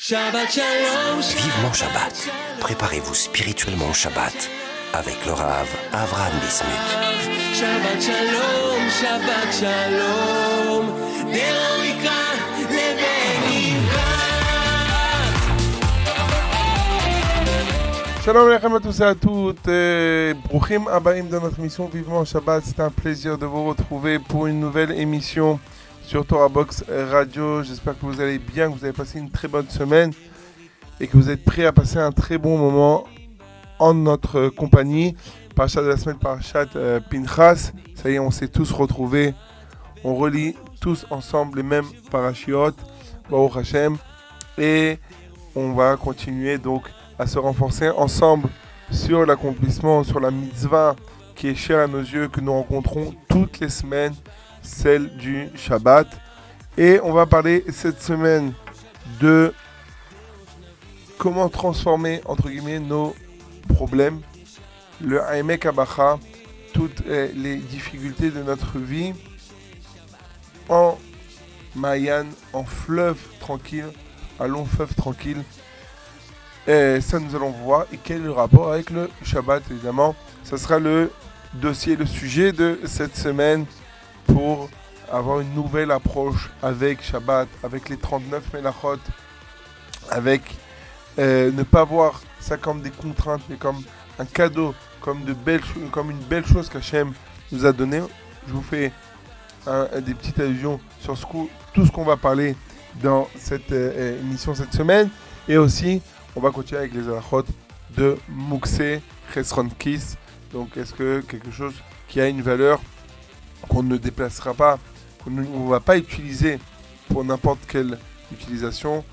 Shabbat Shalom. Vivement Shabbat. Préparez-vous spirituellement au Shabbat avec le Rav Avram Bismuth. Shabbat Shalom, Shabbat Shalom. Shalom Alechem à tous et à toutes. Bruchim Abaim dans notre mission Vivement Shabbat. C'est un plaisir de vous retrouver pour une nouvelle émission sur Torah Box Radio. J'espère que vous allez bien, que vous avez passé une très bonne semaine et que vous êtes prêts à passer un très bon moment en notre compagnie. Parachat de la semaine, Parachat euh, Pinchas. Ça y est, on s'est tous retrouvés. On relit tous ensemble les mêmes parachiotes. Baruch Hashem. Et on va continuer donc à se renforcer ensemble sur l'accomplissement, sur la mitzvah qui est chère à nos yeux, que nous rencontrons toutes les semaines, celle du Shabbat. Et on va parler cette semaine de comment transformer, entre guillemets, nos problèmes, le Haemek Abacha, toutes euh, les difficultés de notre vie en Mayan, en fleuve tranquille, un long fleuve tranquille. Et ça, nous allons voir. Et quel est le rapport avec le Shabbat, évidemment Ça sera le dossier, le sujet de cette semaine pour avoir une nouvelle approche avec Shabbat, avec les 39 Melachot, avec euh, ne pas voir ça comme des contraintes, mais comme un cadeau, comme, de belles, comme une belle chose qu'Hachem nous a donné. Je vous fais des petites allusions sur tout ce qu'on va parler dans cette euh, euh, émission cette semaine. Et aussi, on va continuer avec les alachot de Mouxé, Chesron Kiss. Donc, est-ce que quelque chose qui a une valeur qu'on ne déplacera pas, qu'on ne va pas utiliser pour n'importe quelle utilisation,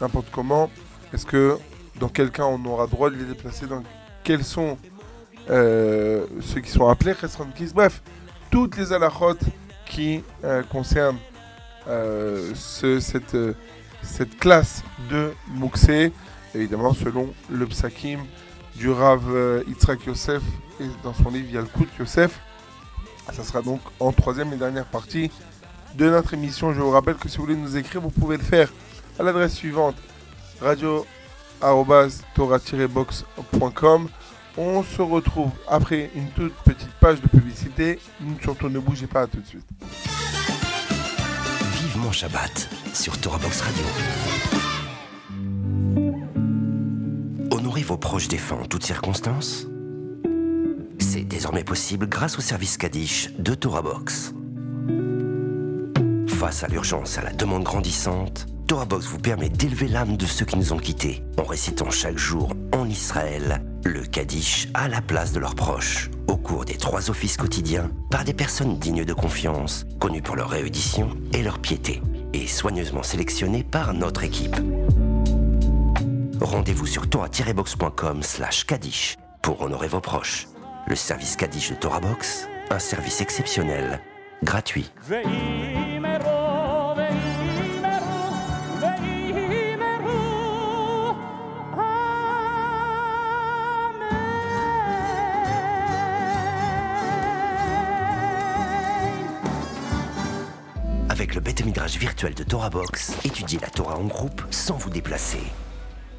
n'importe comment, est-ce que dans quel cas on aura droit de les déplacer dans quels sont euh, ceux qui sont appelés Bref, toutes les alachot qui euh, concernent euh, ce- cette, classe de Mouxé, évidemment selon le psakim du Rav Yitzhak Yosef et dans son livre Yalkut Yosef. Ça sera donc en troisième et dernière partie de notre émission. Je vous rappelle que si vous voulez nous écrire, vous pouvez le faire à l'adresse suivante radio boxcom On se retrouve après une toute petite page de publicité. Surtout ne bougez pas, à tout de suite. Vivement Shabbat sur Torah Box Radio. Honorez vos proches défunts en toutes circonstances. C'est désormais possible grâce au service Kaddish de Torah Box. Face à l'urgence et à la demande grandissante, Torah Box vous permet d'élever l'âme de ceux qui nous ont quittés en récitant chaque jour en Israël le Kaddish à la place de leurs proches au cours des trois offices quotidiens par des personnes dignes de confiance, connues pour leur réédition et leur piété, et soigneusement sélectionnées par notre équipe. Rendez-vous sur torah-box.com slash Kaddish pour honorer vos proches le service Kaddish de TorahBox, un service exceptionnel, gratuit. Avec le bêta virtuel de TorahBox, étudiez la Torah en groupe sans vous déplacer.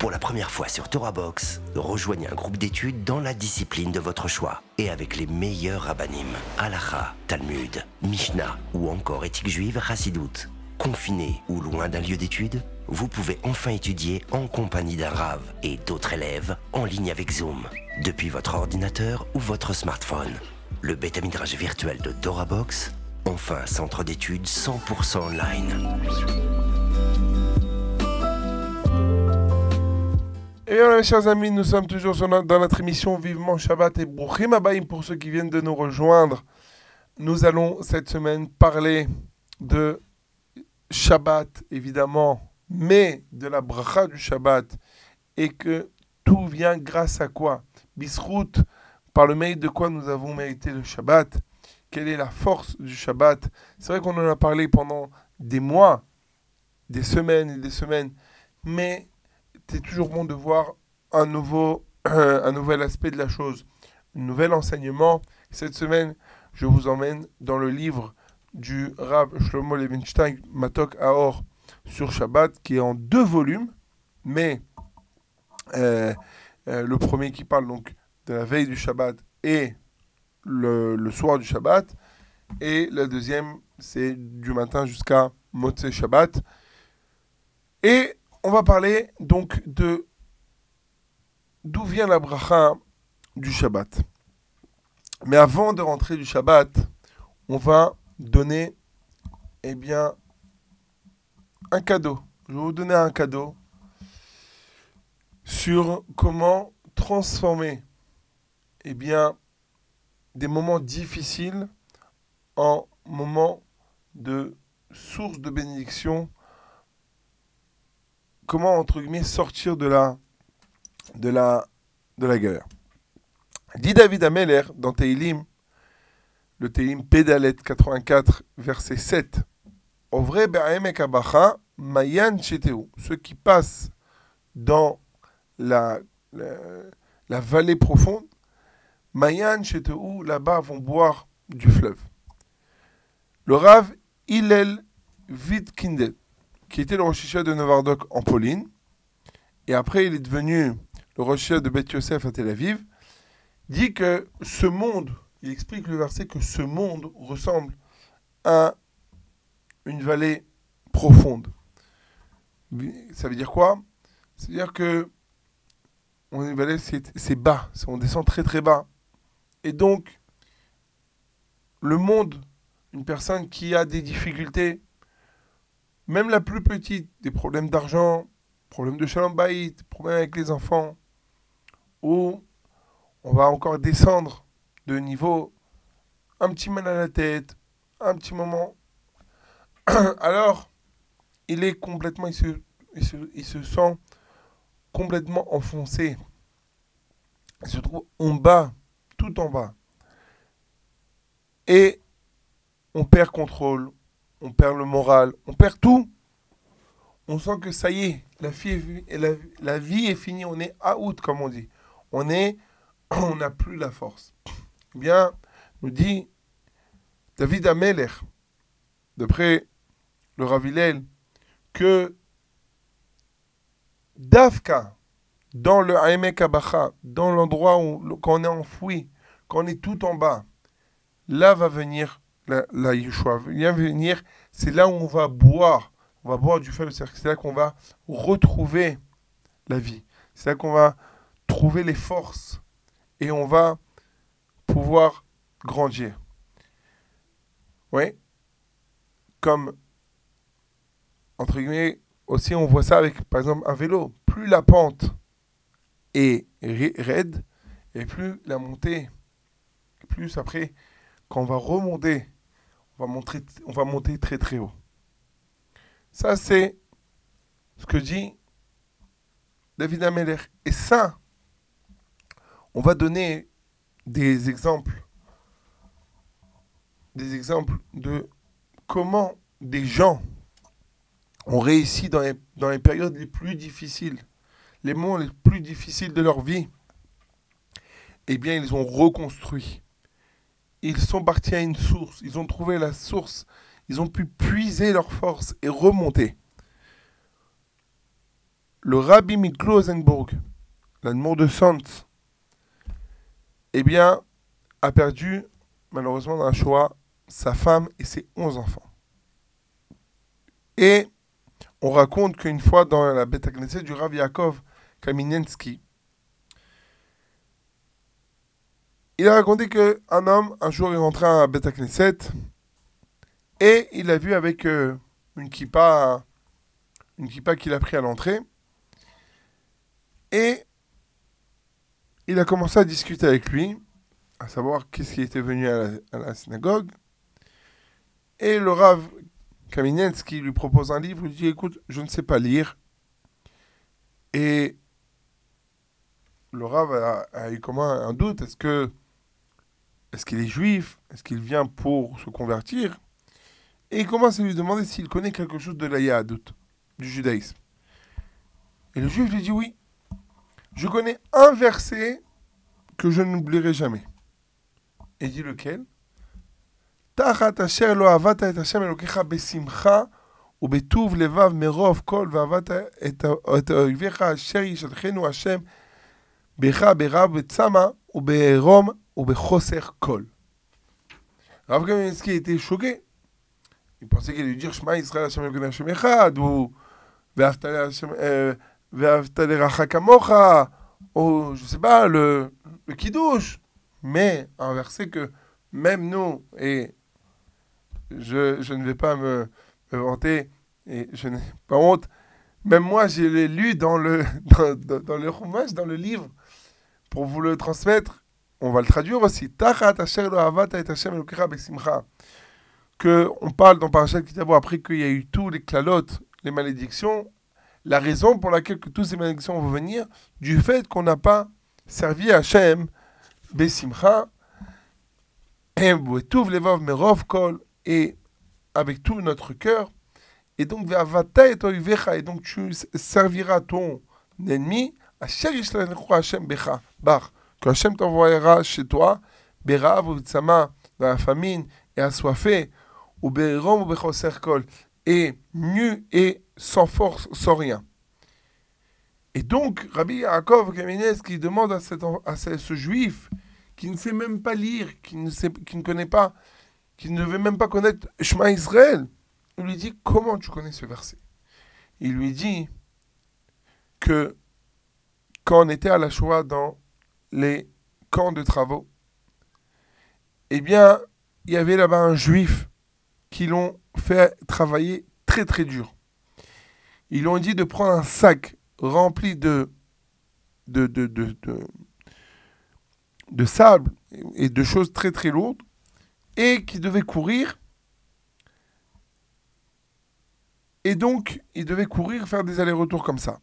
Pour la première fois sur Torah Box, rejoignez un groupe d'études dans la discipline de votre choix et avec les meilleurs rabbinim, Halacha, Talmud, Mishnah ou encore éthique juive Chassidoute. Confiné ou loin d'un lieu d'études, vous pouvez enfin étudier en compagnie d'un Rav et d'autres élèves en ligne avec Zoom, depuis votre ordinateur ou votre smartphone. Le bêta midrash virtuel de Torah Box, enfin centre d'études 100% online. Et voilà, chers amis, nous sommes toujours dans notre émission Vivement Shabbat et Bruchim Abaïm pour ceux qui viennent de nous rejoindre. Nous allons cette semaine parler de Shabbat, évidemment, mais de la bracha du Shabbat. Et que tout vient grâce à quoi? Bisrout, par le mérite de quoi nous avons mérité le Shabbat? Quelle est la force du Shabbat? C'est vrai qu'on en a parlé pendant des mois, des semaines et des semaines, mais c'est toujours bon de voir un, nouveau, un nouvel aspect de la chose, un nouvel enseignement. Cette semaine, je vous emmène dans le livre du Rav Shlomo Levinstein, Matok Aor, sur Shabbat, qui est en deux volumes. mais euh, euh, le premier qui parle donc de la veille du Shabbat et le, soir du Shabbat, et le deuxième, c'est du matin jusqu'à Motzei Shabbat. Et on va parler donc de d'où vient la bracha du Shabbat. Mais avant de rentrer du Shabbat, on va donner, eh bien, un cadeau. Je vais vous donner un cadeau sur comment transformer, eh bien, des moments difficiles en moments de source de bénédiction. Comment, entre guillemets, sortir de la, de la, de la galère. Dit David Ameller dans Teilim, le Teilim Pédalet 84, verset 7. Ovre be'aemek abacha mayan. Ceux qui passent dans la, la, la vallée profonde, mayan cheteu, là-bas vont boire du fleuve. Le Rav Hillel Vidkindet, qui était le Rosh de Novardok en Pauline, et après il est devenu le Rosh de Beth Yosef à Tel Aviv, dit que ce monde, il explique le verset que ce monde ressemble à une vallée profonde. Ça veut dire quoi? C'est-à-dire que vallée, c'est bas, on descend très très bas. Et donc, le monde, une personne qui a des difficultés, même la plus petite, des problèmes d'argent, problèmes de shalom problèmes avec les enfants, ou on va encore descendre de niveau, un petit mal à la tête, un petit moment. Alors, il est complètement, il se, il se, il se sent complètement enfoncé. Il se trouve en bas, tout en bas. Et on perd contrôle, on perd le moral, on perd tout. On sent que ça y est, la, vie est, finie, on est out, comme on dit. On est on n'a plus la force. Eh bien, nous dit David Ameler, d'après le Ravilel, que Dafka, dans le Haemek Abacha, dans l'endroit où on est enfoui, quand on est tout en bas, là va venir la, la Yeshua. Vient venir, c'est là où on va boire, on va boire du feu, c'est là qu'on va retrouver la vie. C'est là qu'on va trouver les forces et on va pouvoir grandir. Oui. Comme, entre guillemets, aussi on voit ça avec, par exemple, un vélo. Plus la pente est raide, et plus la montée, plus après, quand on va remonter, on va, monter, très très haut. Ça, c'est ce que dit David Ameller. Et ça, on va donner des exemples, des exemples de comment des gens ont réussi dans les, dans les périodes les plus difficiles, les moments les plus difficiles de leur vie. Eh bien, ils ont reconstruit. Ils sont partis à une source. Ils ont trouvé la source. Ils ont pu puiser leur force et remonter. Le Rabbi Miklo Ozenburg, l'amour de Sant, eh bien, a perdu, malheureusement, dans la Shoah, sa femme et ses onze enfants. Et on raconte qu'une fois dans la Beth du Rav Yaakov Kaminensky, il a raconté qu'un homme, un jour, est rentré à Beth et il a vu avec euh, une kippa, une qu'il a pris à l'entrée. Et il a commencé à discuter avec lui, à savoir qu'est-ce qui était venu à la, synagogue. Et le Rav Kaminensky lui propose un livre, lui dit Écoute, je ne sais pas lire. Et le Rav a, eu comment un doute est-ce que est-ce qu'il est juif Est-ce qu'il vient pour se convertir Et il commence à lui demander s'il connaît quelque chose de la doute du judaïsme. Et le juif lui dit oui. Je connais un verset que je n'oublierai jamais. Et dit lequel? ou Bechoser Kol. Rav Kamenetsky était choqué? Il pensait qu'il allait dire Shema Israël Hashem Echad ou euh, Rachakamocha ou je sais pas, le, le Kiddush. Mais un verset que même nous, et je, je ne vais pas me, me vanter, et je n'ai pas honte, même moi, je l'ai lu dans le, dans, dans, le dans le livre, pour vous le transmettre. On va le traduire aussi. Que on parle dans Parashat Kitabo après qu'il y a eu tous les clalotes, les malédictions. La raison pour laquelle que toutes ces malédictions vont venir, du fait qu'on n'a pas servi Hashem besimcha. Et avec tout notre cœur. Et donc, et donc tu serviras ton ennemi. Yishlechu Hashem becha, bar que Hachem t'envoyera chez toi, Berav ou dans la famine et assoiffé, ou Berom ou Kol, et nu et sans force, sans rien. Et donc, Rabbi Yaakov Kamenez qui demande à, cet, à ce, ce juif qui ne sait même pas lire, qui ne, sait, qui ne connaît pas, qui ne veut même pas connaître Shema Israël, il lui dit Comment tu connais ce verset? Il lui dit que quand on était à la Shoah dans les camps de travaux, eh bien, il y avait là-bas un juif qui l'ont fait travailler très très dur. Ils lui ont dit de prendre un sac rempli de, de, de, de, de, sable et de choses très très lourdes et qui devait courir. Et donc, il devait courir, faire des allers-retours comme ça.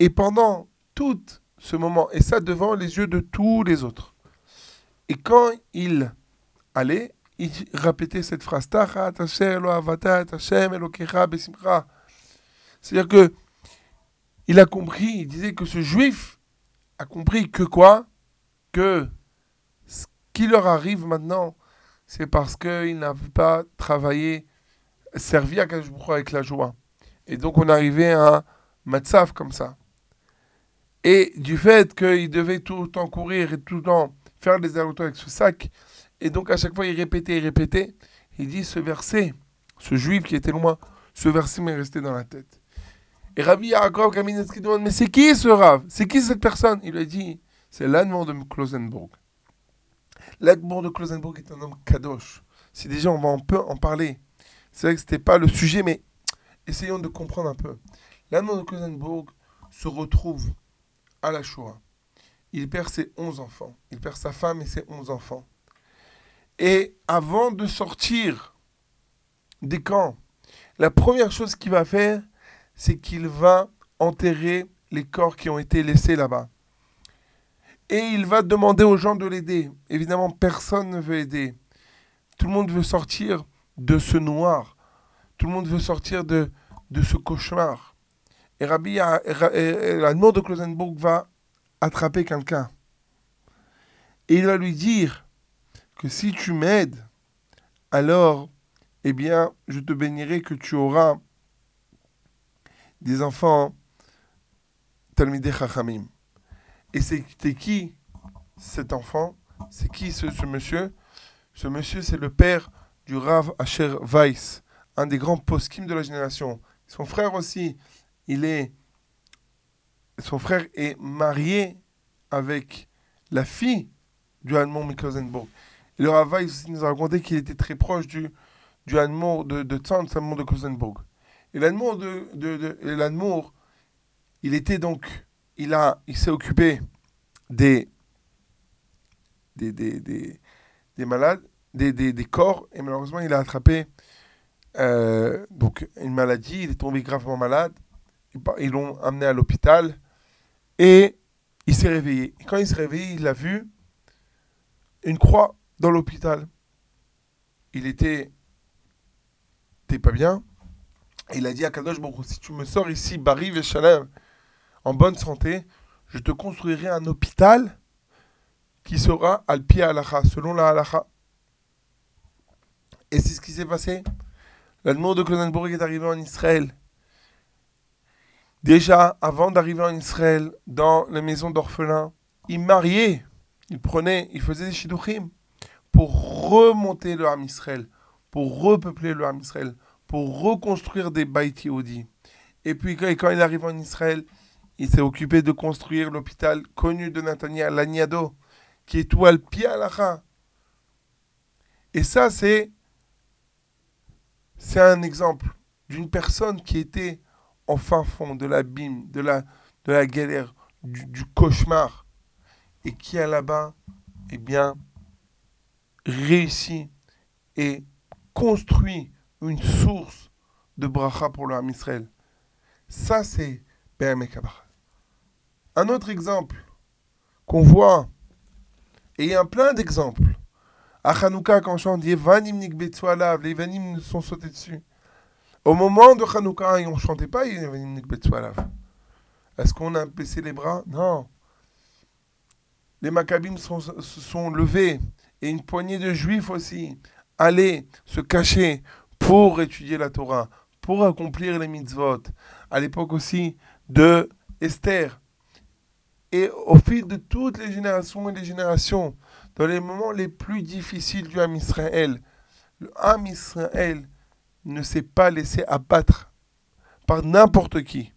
Et pendant tout ce moment, et ça devant les yeux de tous les autres. Et quand il allait, il répétait cette phrase. C'est-à-dire que il a compris, il disait que ce juif a compris que quoi? Que ce qui leur arrive maintenant, c'est parce qu'ils n'avaient pas travaillé, servi à Hu avec la joie. Et donc on arrivait à un matzaf comme ça. Et du fait qu'il devait tout le temps courir et tout le temps faire des allers-retours avec ce sac, et donc à chaque fois il répétait et répétait, il dit ce verset, ce juif qui était loin, ce verset m'est resté dans la tête. Et Rabbi Yaakov Kamenetsky demande Mais c'est qui ce Rav? C'est qui cette personne? Il lui a dit C'est l'Admor de Klosenburg. L'Admor de Klosenburg est un homme kadosh. Si déjà on va un peu en parler, c'est vrai que ce n'était pas le sujet, mais essayons de comprendre un peu. L'Admor de Klosenburg se retrouve à la Shoah. Il perd ses 11 enfants. Il perd sa femme et ses 11 enfants. Et avant de sortir des camps, la première chose qu'il va faire, c'est qu'il va enterrer les corps qui ont été laissés là-bas. Et il va demander aux gens de l'aider. Évidemment, personne ne veut aider. Tout le monde veut sortir de ce noir. Tout le monde veut sortir de, de ce cauchemar. Et Rabbi, a- la mort de Klosenburg va attraper quelqu'un. Et il va lui dire que si tu m'aides, alors, eh bien, je te bénirai que tu auras des enfants Talmidei Chachamim. Et c'était qui cet enfant? C'est qui ce, ce monsieur? Ce monsieur, c'est le père du Rav Asher Weiss, un des grands poskim de la génération. Son frère aussi, il est. Son frère est marié avec la fille du Allemand Miklosenburg. Le Rav Weiss aussi nous a raconté qu'il était très proche du, du Allemand de, de Tzant, Allemand de Klosenburg. Et l'Allemand de, de, de- il était donc, il a, il s'est occupé des, des, des, des, des malades, des, des, des corps, et malheureusement, il a attrapé euh, donc une maladie, il est tombé gravement malade, Ils l'ont amené à l'hôpital, et il s'est réveillé. Quand il s'est réveillé, il a vu une croix dans l'hôpital. Il était, t'es pas bien, il a dit à Kadosh si tu me sors ici, Bari Veshalem, en bonne santé, je te construirai un hôpital qui sera al pied halacha, selon la halacha. Et c'est ce qui s'est passé. L'Admour de Klonenburg est arrivé en Israël. Déjà, avant d'arriver en Israël, dans les maisons d'orphelins, il mariait, il prenait, il faisait des shidduchim pour remonter le Ham Israël, pour repeupler le Ham Israël, pour reconstruire des Beit Yehudi. Et puis quand, il arrive en Israël, il s'est occupé de construire l'hôpital connu de Nathaniel, l'Agnado, qui est tout al Et ça, c'est c'est un exemple d'une personne qui était en fin fond de l'abîme, de la, de la galère, du, cauchemar, et qui a là-bas, eh bien, réussi et construit une source de bracha pour le Ham Israël. Ça, c'est BM Un autre exemple qu'on voit, et il y a plein d'exemples. À Hanouka, quand on chante les nous sont sautés dessus. Au moment de Hanouka, on ne chantait pas. Est-ce qu'on a baissé les bras? Non. Les Maccabim se sont levés, et une poignée de Juifs aussi, allaient se cacher pour étudier la Torah, pour accomplir les mitzvot. À l'époque aussi de Esther. Et au fil de toutes les générations et les générations, dans les moments les plus difficiles du Ham Israël, le Ham Israël ne s'est pas laissé abattre par n'importe qui,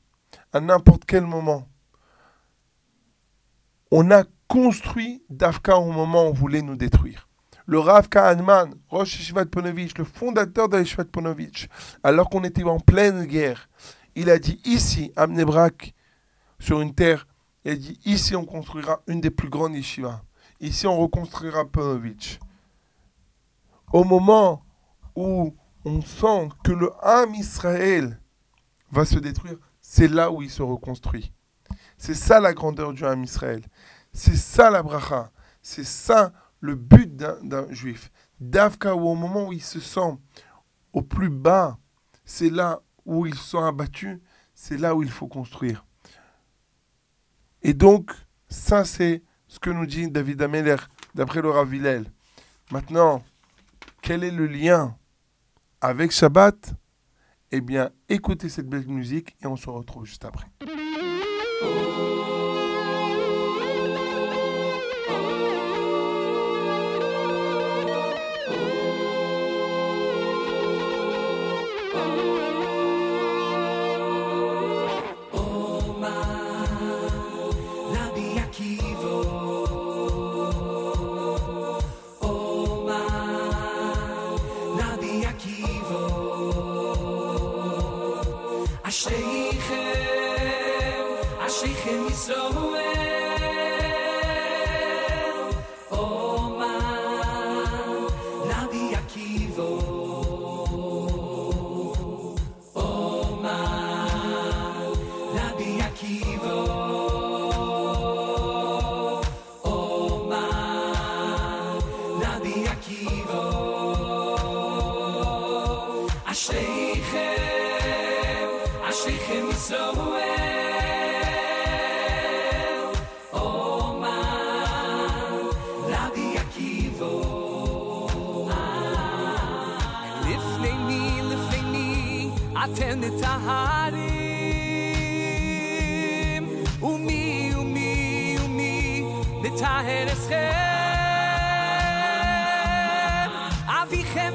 à n'importe quel moment. On a construit Dafka au moment où on voulait nous détruire. Le Rav Kahanman, Rosh Ponovitch, le fondateur de Yeshivat Ponovitch, alors qu'on était en pleine guerre, il a dit ici, à Mnebrak, sur une terre, il a dit ici on construira une des plus grandes yeshivas. Ici on reconstruira Ponovitch. Au moment où on sent que le âme Israël va se détruire, c'est là où il se reconstruit. C'est ça la grandeur du âme Israël. C'est ça la bracha. C'est ça le but d'un juif. Davka, au moment où il se sent au plus bas, c'est là où ils sont abattus, c'est là où il faut construire. Et donc, ça, c'est ce que nous dit David Ameller, d'après le Rav Maintenant, quel est le lien avec Shabbat Eh bien, écoutez cette belle musique et on se retrouve juste après.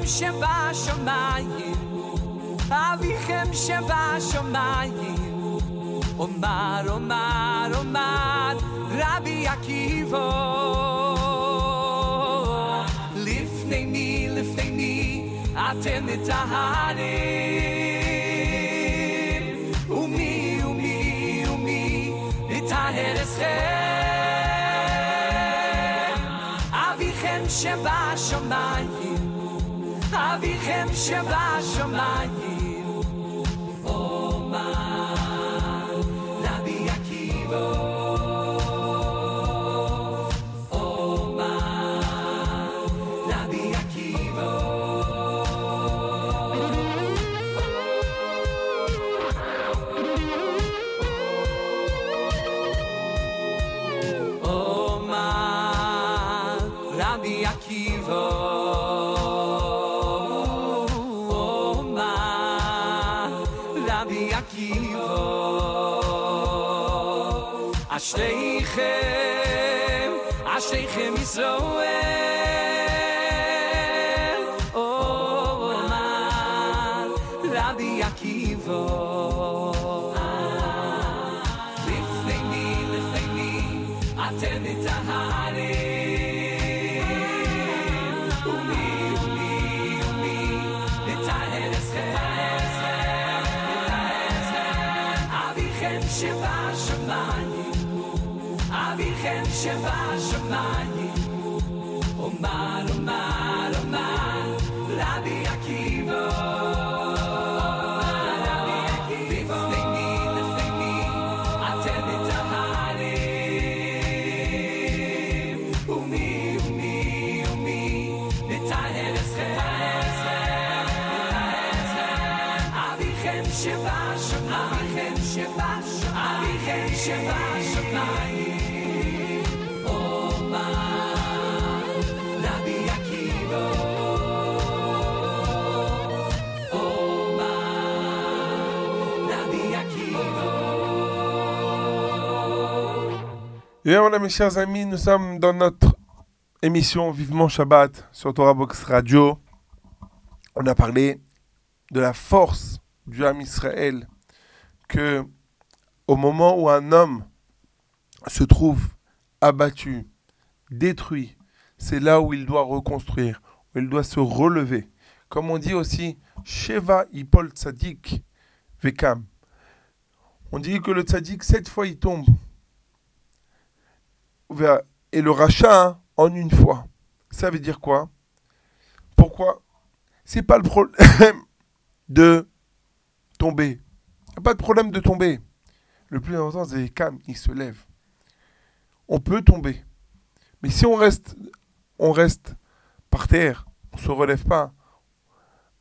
שבשמיים, אביכם שבשמיים. אומר, אומר, אומר, רבי עקיבו. לפני מי, לפני מי, אתם מטהרים. ומי, ומי, ומי, מטהר אסכם. אביכם שבשמיים. בשם שמיים שייכם א ישראל się wasz mani Omar, Omar, Omar Rabi Akivo Shabbat, Shabbat, Shabbat. Et voilà mes chers amis, nous sommes dans notre émission Vivement Shabbat sur Torah Box Radio. On a parlé de la force du âme Israël que au moment où un homme se trouve abattu, détruit, c'est là où il doit reconstruire, où il doit se relever. Comme on dit aussi, Sheva Ipol Tzadik Vekam. On dit que le Tzadik, sept fois il tombe. Et le rachat hein, en une fois. Ça veut dire quoi? Pourquoi? C'est pas le problème de tomber. Y a pas de problème de tomber. Le plus important, c'est calme, il se lève. On peut tomber. Mais si on reste, on reste par terre, on se relève pas,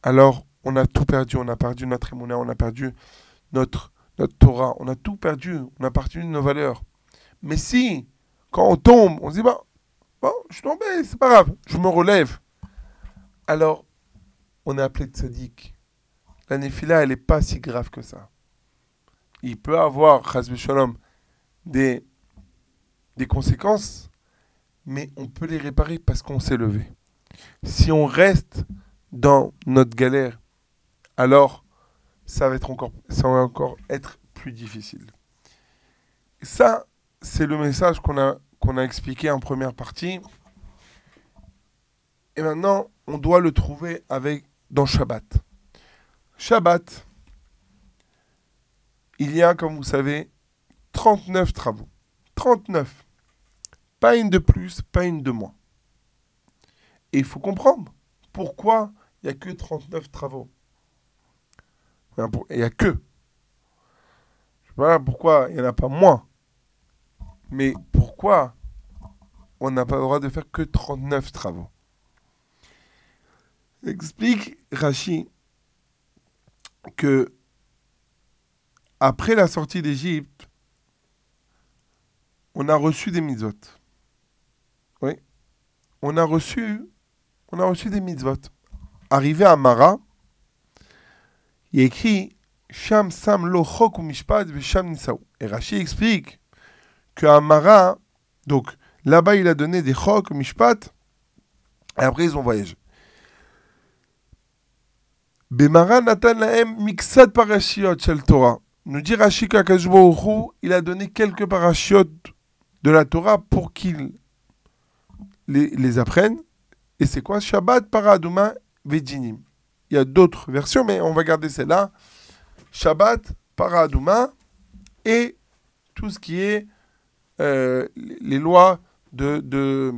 alors on a tout perdu. On a perdu notre émouna, on a perdu notre, notre Torah, on a tout perdu, on a perdu nos valeurs. Mais si, quand on tombe, on se dit, bah, bon, je suis tombé, c'est pas grave, je me relève. Alors, on est appelé tzaddik. La néphila, elle n'est pas si grave que ça. Il peut avoir, chas shalom, des, des conséquences, mais on peut les réparer parce qu'on s'est levé. Si on reste dans notre galère, alors ça va être encore, ça va encore être plus difficile. Ça, c'est le message qu'on a, qu'on a expliqué en première partie. Et maintenant, on doit le trouver avec, dans Shabbat. Shabbat, il y a, comme vous savez, 39 travaux. 39. Pas une de plus, pas une de moins. Et il faut comprendre pourquoi il n'y a que 39 travaux. Il n'y a que. Je sais pas pourquoi il n'y en a pas moins. Mais pourquoi on n'a pas le droit de faire que 39 travaux? Explique Rachi que après la sortie d'Égypte, on a reçu des mitzvot. Oui. On a reçu, on a reçu des mitzvot. Arrivé à Mara, il écrit Sham Sam Lo Chok Mishpat. Et Rachi explique qu'à Mara, donc là-bas, il a donné des Chok Mishpat, et après, ils ont voyagé. Bemara Natan Lahem Miksad Parashiot Shel Torah. Nous dit Rashi qu'Akadosh Baruch Hu, il a donné quelques parashiot de la Torah pour qu'ils les, apprennent. Et c'est quoi? Shabbat, Paraduma, Vejinim. Il y a d'autres versions, mais on va garder celle-là. Shabbat, Paraduma et tout ce qui est euh, les lois de, de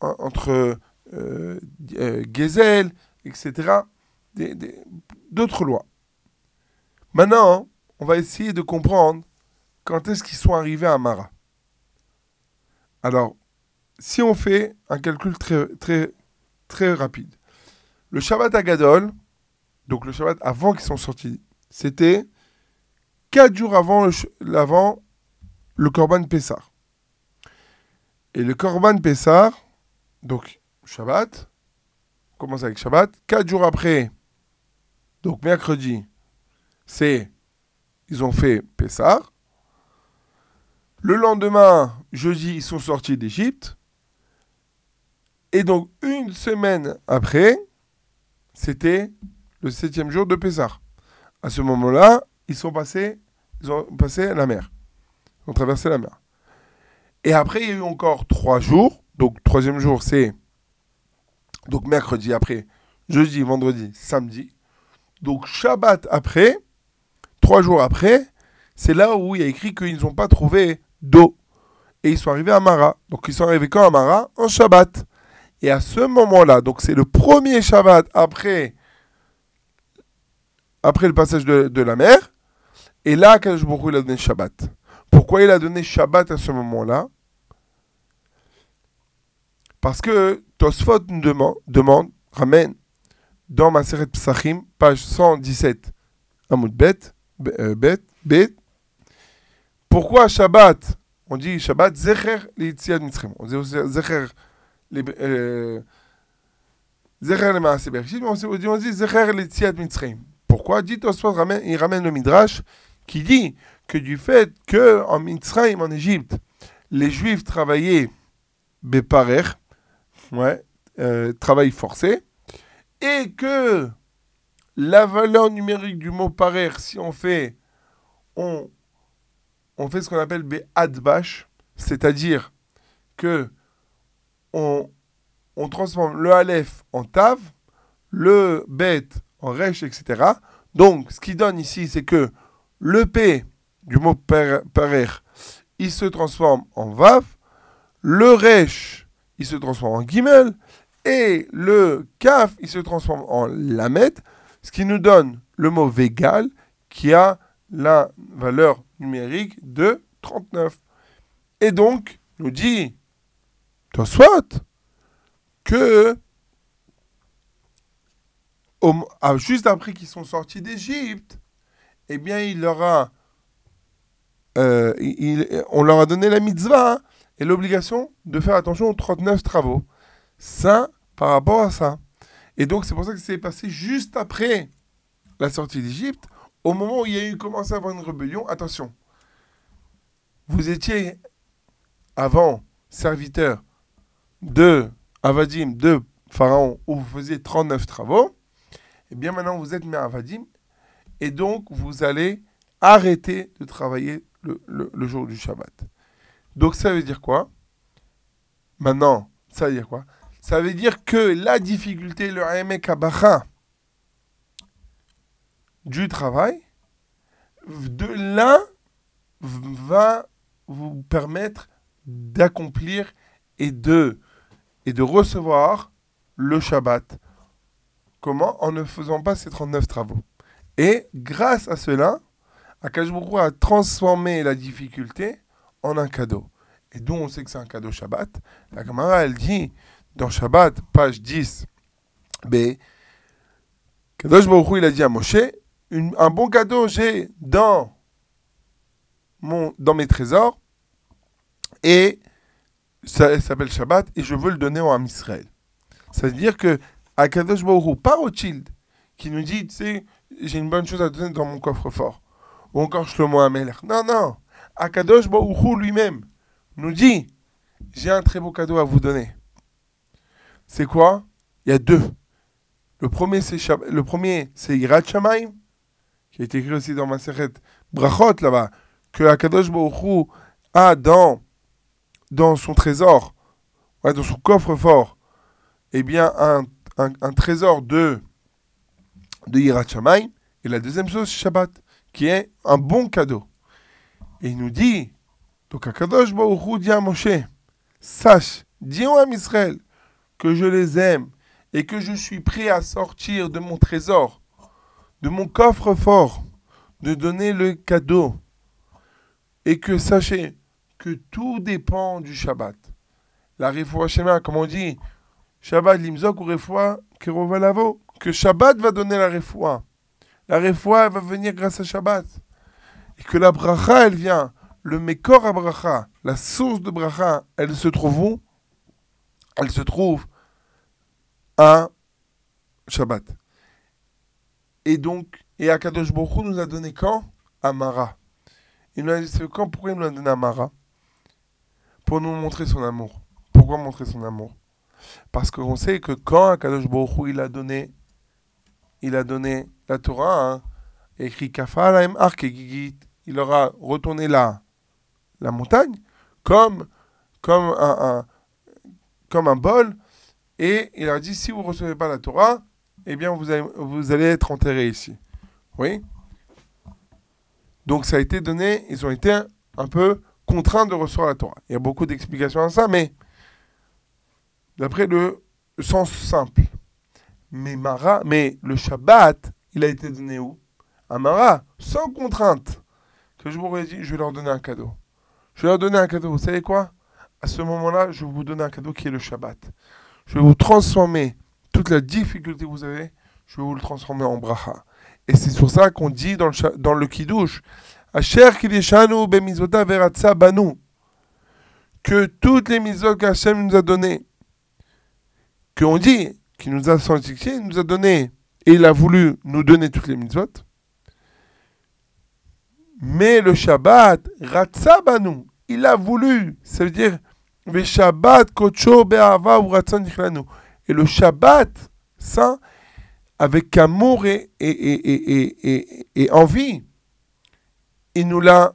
en- entre euh, euh, Gezel, etc. D'autres lois. Maintenant, on va essayer de comprendre quand est-ce qu'ils sont arrivés à Mara. Alors, si on fait un calcul très, très, très rapide, le Shabbat Agadol, donc le Shabbat avant qu'ils sont sortis, c'était 4 jours avant le, l'avant le Korban Pessah. Et le Korban Pessah, donc Shabbat, on commence avec Shabbat, 4 jours après, donc mercredi, c'est, ils ont fait Pessah. Le lendemain, jeudi, ils sont sortis d'Égypte. Et donc, une semaine après, c'était le septième jour de Pessah. À ce moment-là, ils sont passés, ils ont passé la mer. Ont traversé la mer. Et après, il y a eu encore trois jours. Donc, troisième jour, c'est donc mercredi après, jeudi, vendredi, samedi. Donc, Shabbat après, trois jours après, c'est là où il y a écrit qu'ils n'ont pas trouvé d'eau. Et ils sont arrivés à Mara. Donc, ils sont arrivés quand à Mara? En Shabbat. Et à ce moment-là, donc c'est le premier Shabbat après, le passage de, la mer. Et là, Kadosh Baruch il a donné Shabbat. Pourquoi il a donné Shabbat à ce moment-là? Parce que Tosfot nous demande, ramène, dans ma série Psachim, page 117, Amoud Bet, euh, Bet, Bet, pourquoi Shabbat? On dit Shabbat Zecher Litziad Mitzrim. On dit aussi Zecher les euh, Zecher le Maaseh Bereshit, mais on dit Zecher Mitzrim. Pourquoi? Dit Tosfot, il ramène le Midrash qui dit que du fait que en Mitzrayim, en Égypte, les Juifs travaillaient Beparer, ouais, euh, travail forcé, et que la valeur numérique du mot parer, si on fait, on, on fait ce qu'on appelle Be'adbash, c'est-à-dire que on, on transforme le Aleph en Tav, le Bet en Resh, etc. Donc, ce qui donne ici, c'est que le P du mot parer, il se transforme en Vav, le Resh, il se transforme en Gimel, et le Kaf, il se transforme en Lamed, ce qui nous donne le mot Végal, qui a la valeur numérique de 39. Et donc, nous dit soit que juste après qu'ils sont sortis d'Égypte, eh bien, il leur a, euh, on leur a donné la mitzvah hein, et l'obligation de faire attention aux 39 travaux. Ça, par rapport à ça. Et donc, c'est pour ça que c'est passé juste après la sortie d'Égypte, au moment où il y a eu commencé à avoir une rébellion. Attention, vous étiez avant serviteur de Avadim, de Pharaon, où vous faisiez 39 travaux. Et bien maintenant, vous êtes Avadim, et donc vous allez arrêter de travailler le, le, jour du Shabbat. Donc ça veut dire quoi? Maintenant, ça veut dire quoi? Ça veut dire que la difficulté, le Haemek du travail, de là va vous permettre d'accomplir et de, et de recevoir le Shabbat. Comment? En ne faisant pas ces 39 travaux. Et grâce à cela, Akashbourou a transformé la difficulté en un cadeau. Et d'où on sait que c'est un cadeau Shabbat? La camarade, elle dit dans Shabbat, page 10, B, Kadosh Baruch il a dit à Moshe, un bon cadeau j'ai dans, dans mes trésors, et ça, s'appelle Shabbat, et je veux le donner en Israël. Ça veut dire que Akadosh Baruch pas Rothschild, qui nous dit, tu sais, j'ai une bonne chose à donner dans mon coffre-fort. Ou encore Shlomo Ameler. Non, non. Akadosh Baruch lui-même nous dit J'ai un très beau cadeau à vous donner. C'est quoi? Il y a deux. Le premier, c'est le premier, c'est Irat Shamaim, qui a été écrit aussi dans ma série Brachot là-bas, que Akadosh Baruch a dans, son trésor, dans son coffre-fort, eh bien, un, trésor de, de Irat Shamaim. Et la deuxième chose, Shabbat, qui est un bon cadeau. Et il nous dit, donc Akadosh Baruch dit sache, dis à Israël que je les aime et que je suis prêt à sortir de mon trésor, de mon coffre-fort, de donner le cadeau. Et que sachez que tout dépend du Shabbat. La Refoua Shema, comme on dit, Shabbat limzok ou Refoua kerovalavo, que Shabbat va donner la Refoua. La Refoua va venir grâce à Shabbat. Et que la bracha, elle vient. Le Mekor à bracha, la source de bracha, elle se trouve où? Elle se trouve à Shabbat. Et donc, et Akadosh Baruch nous a donné quand? À Mara. Il nous a dit quand? Pourquoi il nous a donné à Mara pour nous montrer son amour. Pourquoi montrer son amour? Parce qu'on sait que quand Akadosh Baruch il a donné, il a donné la Torah, hein, écrit Gigit, il aura retourné la, la montagne comme, un, bol, et il a dit si vous ne recevez pas la Torah, eh bien vous allez, vous allez être enterré ici. Oui Donc ça a été donné, ils ont été un, un peu contraints de recevoir la Torah. Il y a beaucoup d'explications à ça, mais d'après le sens simple. Mais, Mara, mais le Shabbat, il a été donné où? À Mara, sans contrainte. Que je vous aurais dit, je vais leur donner un cadeau. Je vais leur donner un cadeau. Vous savez quoi? À ce moment-là, je vais vous donner un cadeau qui est le Shabbat. Je vais vous transformer toute la difficulté que vous avez, je vais vous le transformer en bracha. Et c'est sur ça qu'on dit dans le, dans le Kiddush, banu, que toutes les mitzvot qu'Hachem nous a données, qu'on dit, qu'il nous a sanctifié, il nous a donné, et il a voulu nous donner toutes les mitzvot, mais le Shabbat, il a voulu, ça veut dire, ve Shabbat kocho be'ava ou. Et le Shabbat, saint, avec amour et- et envie, il nous l'a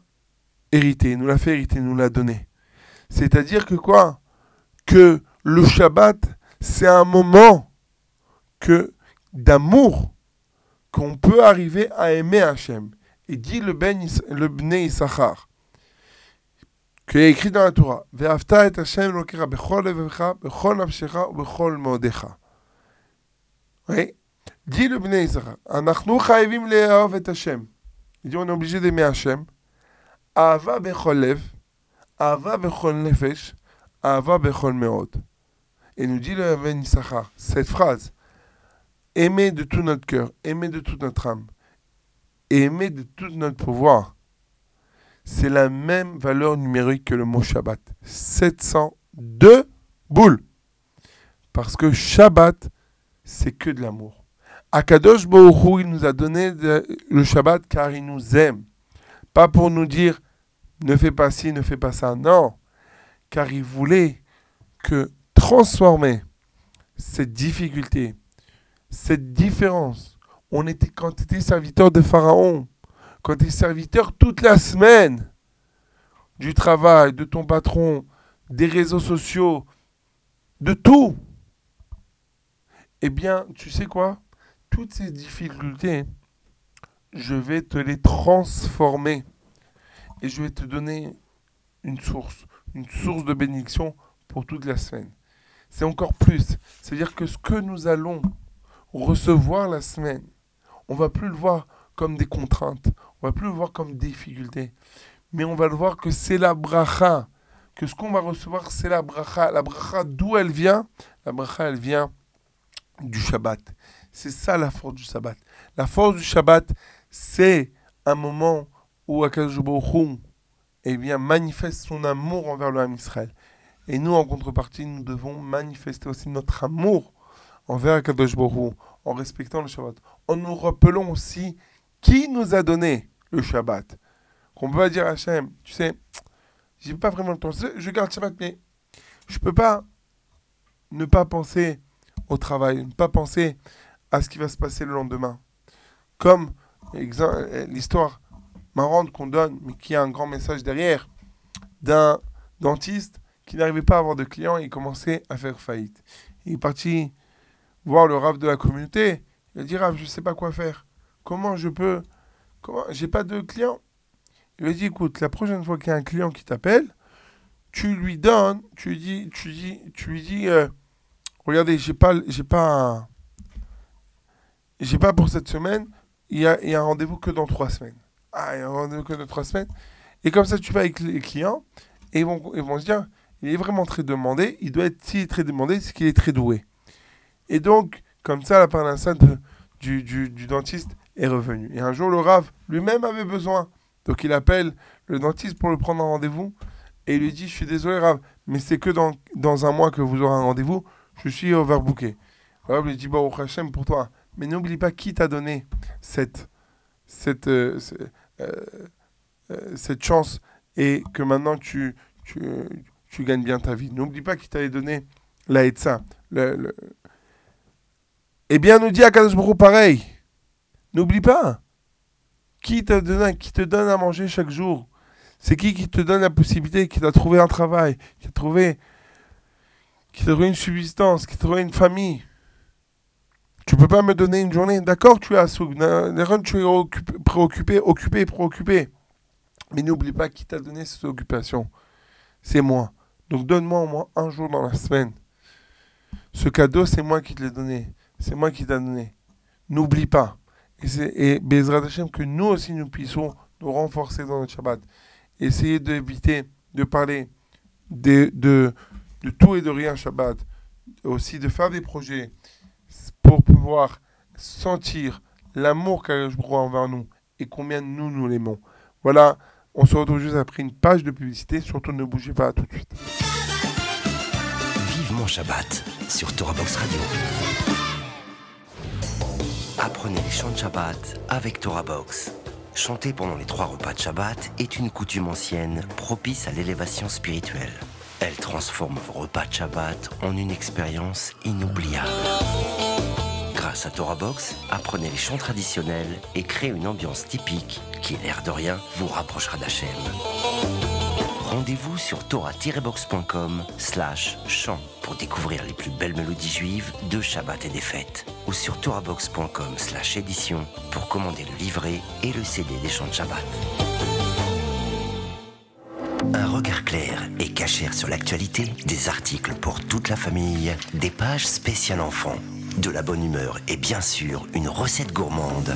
hérité, il nous l'a fait hériter, il nous l'a donné. C'est-à-dire que quoi? Que le Shabbat, c'est un moment que d'amour qu'on peut arriver à aimer Hachem. Et dit le Ben le Bnei Issachar, qui est écrit dans la Torah. Oui. Dit le Bnei Issachar. Il dit, on est obligé d'aimer bechol lev, ahava bechol nefesh, ahava bechol. Et nous dit le Ben Issachar, cette phrase, aimer de tout notre cœur, aimer de toute notre âme, et aimer de tout notre pouvoir, c'est la même valeur numérique que le mot Shabbat. 702 boules. Parce que Shabbat, c'est que de l'amour. Akadosh Baruch il nous a donné le Shabbat car il nous aime. Pas pour nous dire ne fais pas ci, ne fais pas ça. Non. Car il voulait que transformer cette difficulté, cette différence. On était, quand tu étais serviteur de Pharaon, quand tu es serviteur toute la semaine du travail, de ton patron, des réseaux sociaux, de tout, eh bien, tu sais quoi? Toutes ces difficultés, je vais te les transformer et je vais te donner une source, une source de bénédiction pour toute la semaine. C'est encore plus. C'est-à-dire que ce que nous allons recevoir la semaine, on va plus le voir comme des contraintes, on va plus le voir comme des difficultés, mais on va le voir que c'est la bracha, que ce qu'on va recevoir, c'est la bracha. La bracha, d'où elle vient? La bracha, elle vient du Shabbat. C'est ça la force du Shabbat. La force du Shabbat, c'est un moment où Hu, eh bien, manifeste son amour envers le Ham Israël. Et nous, en contrepartie, nous devons manifester aussi notre amour envers Akadosh Baruch Hu, en respectant le Shabbat. En nous rappelant aussi qui nous a donné le Shabbat. Qu'on peut pas dire à Hachem, tu sais, j'ai pas vraiment le temps. Je garde Shabbat, mais je peux pas ne pas penser au travail, ne pas penser à ce qui va se passer le lendemain. Comme l'histoire marrante qu'on donne, mais qui a un grand message derrière, d'un dentiste qui n'arrivait pas à avoir de clients et commençait à faire faillite. Il est parti voir le rave de la communauté. Il a dit Rav, je ne sais pas quoi faire. Comment je peux. Comment J'ai pas de clients. Il lui a dit écoute, la prochaine fois qu'il y a un client qui t'appelle, tu lui donnes, tu lui dis, tu dis, tu lui dis euh, regardez, j'ai pas, j'ai pas, j'ai pas pour cette semaine. Il y a, a un rendez-vous que dans trois semaines. Ah, il y a un rendez-vous que dans trois semaines. Et comme ça, tu vas avec les clients et ils vont, ils vont se dire il est vraiment très demandé. Il doit être s'il est très demandé, c'est qu'il est très doué. Et donc, comme ça, la parnassa du, dentiste est revenue. Et un jour, le Rav lui-même avait besoin. Donc, il appelle le dentiste pour le prendre en rendez-vous et il lui dit Je suis désolé, Rav, mais c'est que dans, un mois que vous aurez un rendez-vous. Je suis overbooké. Le Rav lui dit Bah, Hachem pour toi. Mais n'oublie pas qui t'a donné cette, cette, euh, euh, euh, cette chance et que maintenant tu, gagnes bien ta vie. N'oublie pas qu'il t'avait donné la. Eh bien, nous dit Akadosh Baruch pareil. N'oublie pas. Qui te, donne, qui te donne à manger chaque jour? C'est qui qui te donne la possibilité, qui t'a trouvé un travail, qui t'a trouvé, trouvé une subsistance, qui t'a trouvé une famille? Tu peux pas me donner une journée D'accord, tu es à Souk. Tu es occupé, préoccupé, occupé, préoccupé. Mais n'oublie pas qui t'a donné cette occupation. C'est moi. Donc donne-moi au moins un jour dans la semaine. Ce cadeau, c'est moi qui te l'ai donné. C'est moi qui t'ai donné. N'oublie pas. Et, Bezrat que nous aussi nous puissions nous renforcer dans notre Shabbat. Essayer d'éviter de parler de, de, tout et de rien Shabbat. Aussi de faire des projets pour pouvoir sentir l'amour qu'a envers nous et combien nous nous l'aimons. Voilà, on se retrouve juste après une page de publicité. Surtout ne bougez pas, tout de suite. Vivement Shabbat sur Torah Box Radio. Apprenez les chants de Shabbat avec Torah Box. Chanter pendant les trois repas de Shabbat est une coutume ancienne propice à l'élévation spirituelle. Elle transforme vos repas de Shabbat en une expérience inoubliable. Grâce à Torah Box, apprenez les chants traditionnels et créez une ambiance typique qui, l'air de rien, vous rapprochera d'Hachem. Rendez-vous sur torah-box.com slash chant pour découvrir les plus belles mélodies juives de Shabbat et des fêtes. Ou sur torahbox.com slash édition pour commander le livret et le CD des chants de Shabbat. Un regard clair et cachère sur l'actualité, des articles pour toute la famille, des pages spéciales enfants, de la bonne humeur et bien sûr une recette gourmande.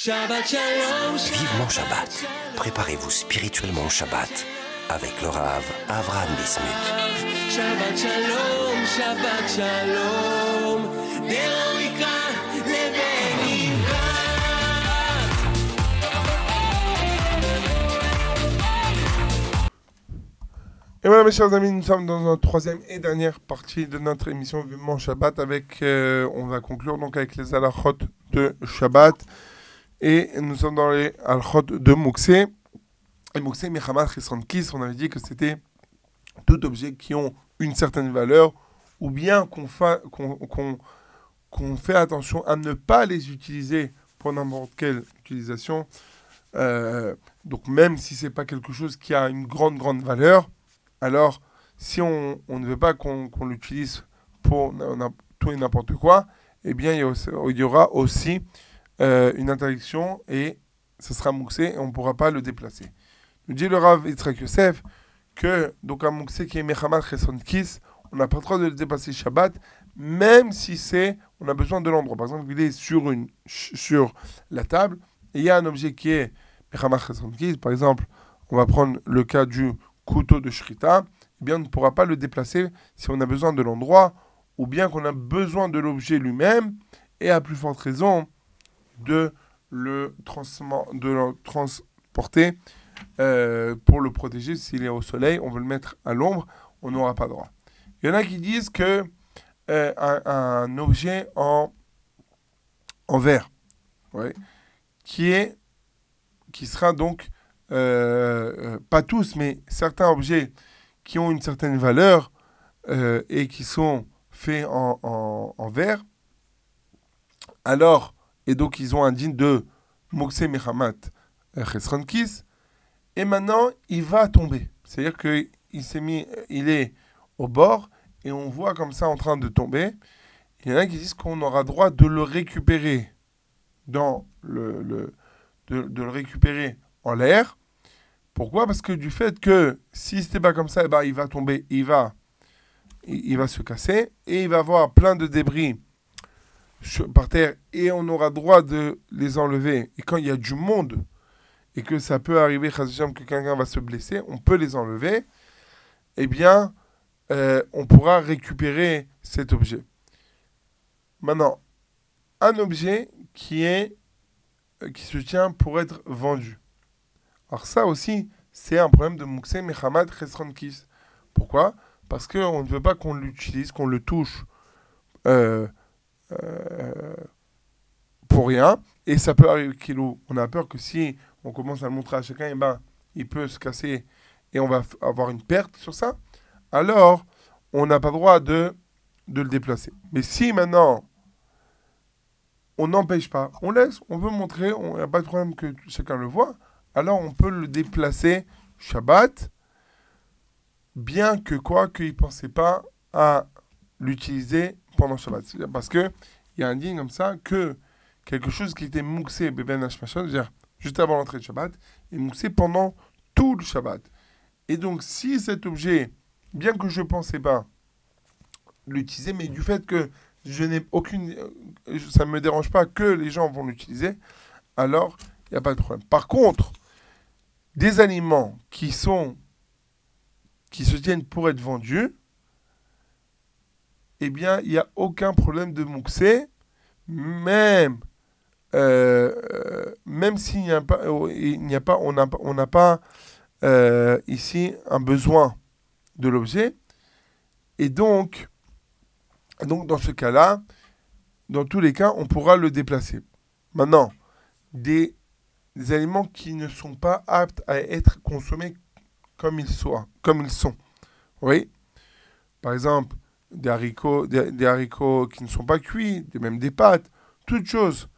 Shabbat Shalom. Vivement Shabbat. Préparez-vous spirituellement au Shabbat avec le Rav Avraham Bismuth. Shabbat Shalom. Shabbat Shalom. Et voilà mes chers amis, nous sommes dans une troisième et dernière partie de notre émission Vivement Shabbat avec, euh, on va conclure donc avec les halachot de Shabbat et nous sommes dans les halachot de Mouxé. Et Mouxé, Mechamat, Chesron Kis, on avait dit que c'était tout objet qui ont une certaine valeur ou bien qu'on fa- qu'on- qu'on- qu'on fait attention à ne pas les utiliser pour n'importe quelle utilisation. Euh, donc même si c'est pas quelque chose qui a une grande grande valeur, alors si on, ne veut pas qu'on l'utilise pour tout et n'importe quoi, eh bien il y aura aussi euh, une interdiction et ce sera mouxé et on ne pourra pas le déplacer. Nous dit le Rav Yitzhak Yosef que donc un mouxé qui est Mechamat Chesson on n'a pas le droit de le dépasser Shabbat, même si c'est, on a besoin de l'endroit. Par exemple, il est sur, une, sur la table et il y a un objet qui est Mechamat Chesson par exemple, on va prendre le cas du couteau de Shrita, eh bien on ne pourra pas le déplacer si on a besoin de l'endroit ou bien qu'on a besoin de l'objet lui-même et à plus forte raison de le, de le transporter euh, pour le protéger s'il est au soleil, on veut le mettre à l'ombre, on n'aura pas droit. Il y en a qui disent que euh, un, objet en, en verre, qui est qui sera donc euh, pas tous, mais certains objets qui ont une certaine valeur et qui sont faits en, en, en verre, alors, et donc ils ont un digne de Moksé Mechamat euh, Chesron Kis, et maintenant il va tomber. C'est-à-dire qu'il s'est mis, il est au bord, et on voit comme ça en train de tomber. Il y en a qui disent qu'on aura droit de le récupérer dans le, le- de, le récupérer en l'air. Pourquoi? Parce que du fait que si c'était pas comme ça, eh ben, il va tomber, il va, il, il va se casser et il va avoir plein de débris par terre et on aura droit de les enlever. Et quand il y a du monde et que ça peut arriver, que quelqu'un va se blesser, on peut les enlever. Eh bien, euh, on pourra récupérer cet objet. Maintenant, un objet qui est euh, qui se tient pour être vendu. Alors ça aussi, c'est un problème de Moukse Mehamad Chesron Kis. Pourquoi? Parce qu'on ne veut pas qu'on l'utilise, qu'on le touche euh, euh, pour rien. Et ça peut arriver qu'il On a peur que si on commence à le montrer à chacun, eh ben, il peut se casser et on va avoir une perte sur ça. Alors, on n'a pas droit de, de le déplacer. Mais si maintenant, on n'empêche pas, on laisse, on veut montrer, il n'y a pas de problème que chacun le voit, alors on peut le déplacer Shabbat, bien que quoi, qu'il ne pensait pas à l'utiliser pendant Shabbat. Parce que il y a un digne comme ça que quelque chose qui était mouxé beben hashmashon, juste avant l'entrée de Shabbat, est mouxé pendant tout le Shabbat. Et donc, si cet objet, bien que je ne pensais pas l'utiliser, mais du fait que je n'ai aucune, euh, ça ne me dérange pas que les gens vont l'utiliser, alors il n'y a pas de problème. Par contre, des aliments qui sont qui se tiennent pour être vendus, eh bien, il n'y a aucun problème de mouxé, même euh, même s'il n'y a pas, on n'a pas, euh, ici un besoin de l'objet, et donc, donc dans ce cas-là, dans tous les cas, on pourra le déplacer. Maintenant, des, aliments qui ne sont pas aptes à être consommés comme ils comme ils sont. Oui. Par exemple, des haricots, des, haricots qui ne sont pas cuits, même des pâtes, toutes choses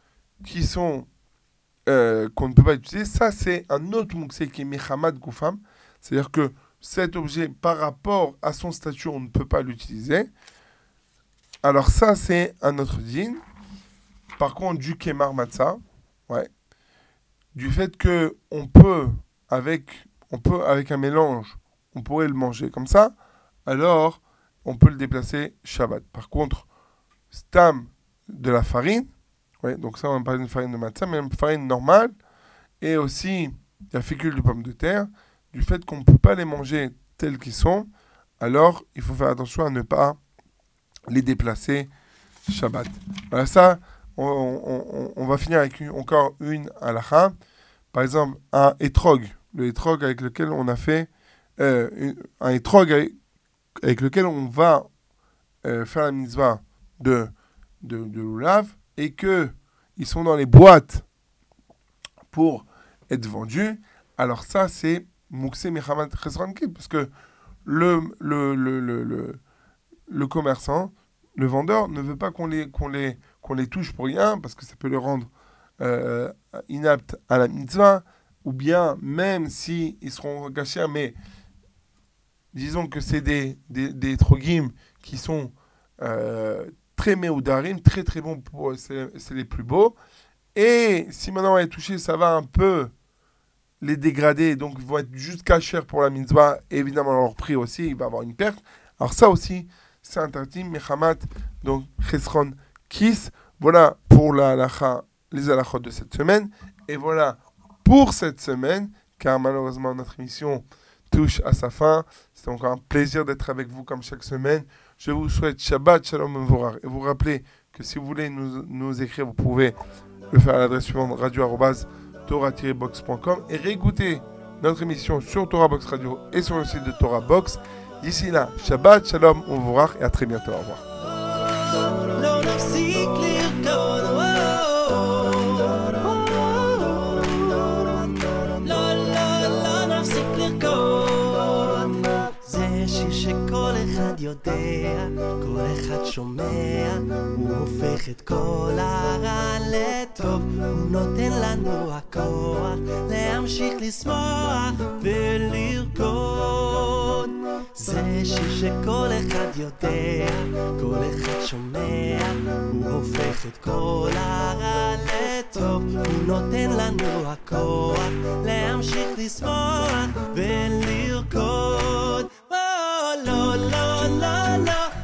qui sont euh, qu'on ne peut pas utiliser, ça c'est un autre mouxé qui est Mehamad Goufam. C'est-à-dire que cet objet, par rapport à son statut, on ne peut pas l'utiliser. Alors ça, c'est un autre din. Par contre, du Kemar Matzah, ouais. Du fait que on peut, avec, on peut, avec un mélange, on pourrait le manger comme ça, alors on peut le déplacer Shabbat. Par contre, Stam de la farine, ouais, donc ça on va parler d'une farine de matzah, mais une farine normale, et aussi la fécule de pommes de terre, du fait qu'on ne peut pas les manger tels qu'ils sont, alors il faut faire attention à ne pas les déplacer Shabbat. Voilà, ça, on, va finir avec une- encore une halakha. Par exemple, un étrog, le étrog avec lequel on a fait, euh, une- un étrog avec lequel on va euh, faire la mitzvah de, de, de l'oulav, et que ils sont dans les boîtes pour être vendus, alors ça, c'est Moukse Mechamat parce que le, le, le, le, le, commerçant, le vendeur, ne veut pas qu'on les, qu'on les, qu'on les touche pour rien, parce que ça peut le rendre euh, inapte à la mitzvah, ou bien même si ils seront gâchés, mais disons que c'est des, des, des trogim qui sont euh, très méoudarim, très très bons, c'est, les plus beaux, et si maintenant on est touché, ça va un peu les dégrader, donc ils vont être juste cachers pour la mitzvah, et évidemment leur prix aussi, il va avoir une perte. Alors ça aussi, c'est interdit, Mechamat, donc Chesron Kis. Voilà pour la halacha, les halachot de cette semaine, et voilà pour cette semaine, car malheureusement notre émission touche à sa fin. C'est encore un plaisir d'être avec vous comme chaque semaine. Je vous souhaite Shabbat Shalom Mevorach. Et vous rappelez que si vous voulez nous, nous écrire, vous pouvez le faire à l'adresse suivante radio-torah-box.com et réécouter notre émission sur Torah Box Radio et sur le site de Torah Box. D'ici là, Shabbat Shalom Mevorach et à très bientôt. Au revoir. שומע, הוא הופך את כל הרע לטוב, הוא נותן לנו הכוח להמשיך לשמוח ולרקוד. זה שיר שכל אחד יודע, כל אחד שומע, הוא הופך את כל הרע לטוב. הוא נותן לנו הכוח להמשיך לשמוח ולרקוד. לא, לא, לא, לא,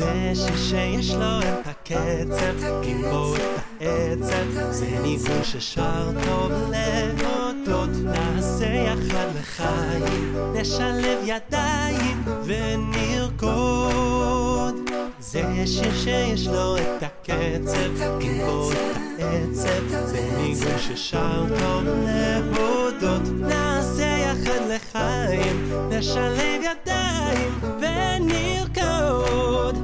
זה שיש לו את הקצב, עם בו את העצב, זה ניגון ששר טוב להודות, נעשה יחד לחיים, נשלב ידיים ונרקוד. זה שיר שיש לו את הקצב, עם בו את העצב, זה ניגון ששר טוב להודות, נעשה יחד לחיים, נשלב ידיים ונרקוד.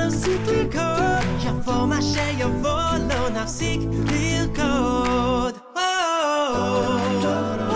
en cykelkod Jag får med jag får låna lån av cykelkod oh.